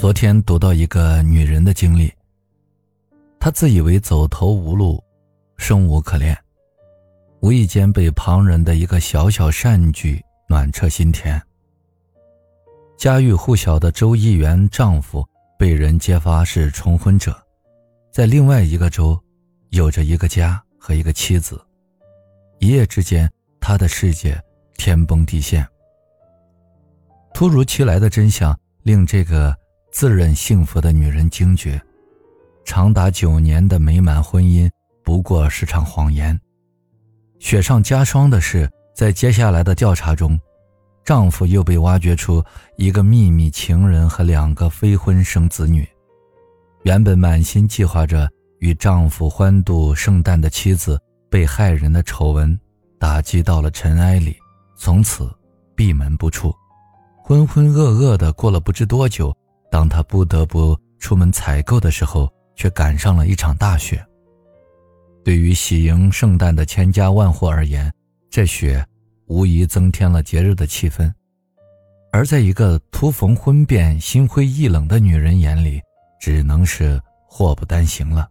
昨天读到一个女人的经历。她自以为走投无路，生无可恋，无意间被旁人的一个小小善举暖彻心田。家喻户晓的周议员丈夫被人揭发是重婚者，在另外一个州，有着一个家和一个妻子。一夜之间，他的世界天崩地陷。突如其来的真相令这个。自认幸福的女人惊觉，长达九年的美满婚姻不过是场谎言。雪上加霜的是，在接下来的调查中，丈夫又被挖掘出一个秘密情人和两个非婚生子女。原本满心计划着与丈夫欢度圣诞的妻子，被害人的丑闻打击到了尘埃里，从此闭门不出。浑浑噩噩的过了不知多久。当他不得不出门采购的时候，却赶上了一场大雪。对于喜迎圣诞的千家万户而言，这雪无疑增添了节日的气氛；而在一个突逢婚变、心灰意冷的女人眼里，只能是祸不单行了。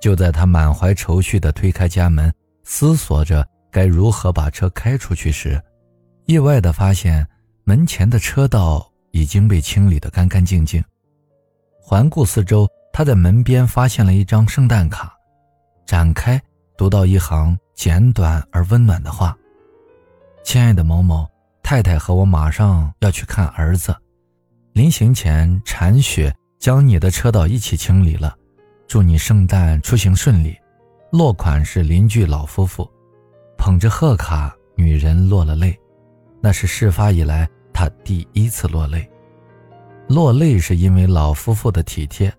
就在她满怀愁绪地推开家门，思索着该如何把车开出去时，意外地发现门前的车道。已经被清理得干干净净。环顾四周，他在门边发现了一张圣诞卡，展开读到一行简短而温暖的话：“亲爱的某某，太太和我马上要去看儿子，临行前铲雪将你的车道一起清理了，祝你圣诞出行顺利。”落款是邻居老夫妇，捧着贺卡，女人落了泪，那是事发以来。他第一次落泪，落泪是因为老夫妇的体贴，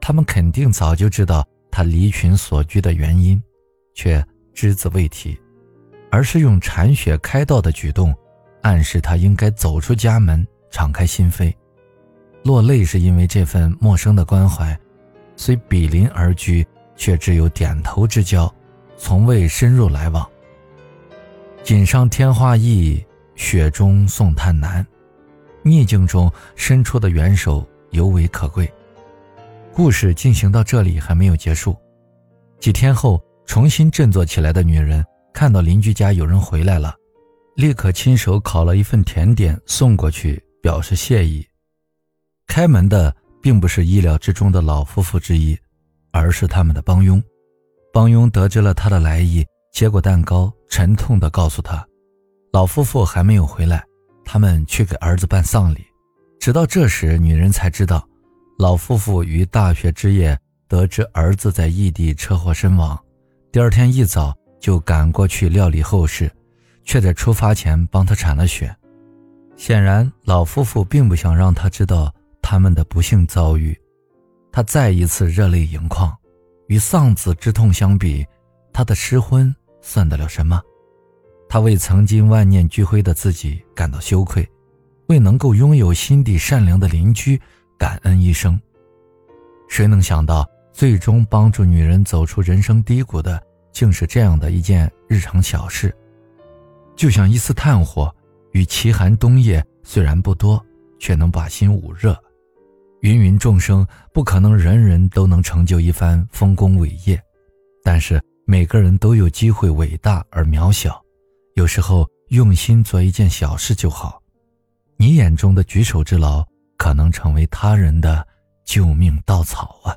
他们肯定早就知道他离群所居的原因，却只字未提，而是用铲雪开道的举动，暗示他应该走出家门，敞开心扉。落泪是因为这份陌生的关怀，虽比邻而居，却只有点头之交，从未深入来往。锦上添花易。雪中送炭难，逆境中伸出的援手尤为可贵。故事进行到这里还没有结束。几天后，重新振作起来的女人看到邻居家有人回来了，立刻亲手烤了一份甜点送过去，表示谢意。开门的并不是意料之中的老夫妇之一，而是他们的帮佣。帮佣得知了他的来意，接过蛋糕，沉痛地告诉他。老夫妇还没有回来，他们去给儿子办丧礼。直到这时，女人才知道，老夫妇于大雪之夜得知儿子在异地车祸身亡，第二天一早就赶过去料理后事，却在出发前帮他铲了雪。显然，老夫妇并不想让他知道他们的不幸遭遇。他再一次热泪盈眶。与丧子之痛相比，他的失婚算得了什么？他为曾经万念俱灰的自己感到羞愧，为能够拥有心地善良的邻居感恩一生。谁能想到，最终帮助女人走出人生低谷的，竟是这样的一件日常小事？就像一丝炭火，与奇寒冬夜虽然不多，却能把心捂热。芸芸众生不可能人人都能成就一番丰功伟业，但是每个人都有机会伟大而渺小。有时候用心做一件小事就好，你眼中的举手之劳，可能成为他人的救命稻草啊。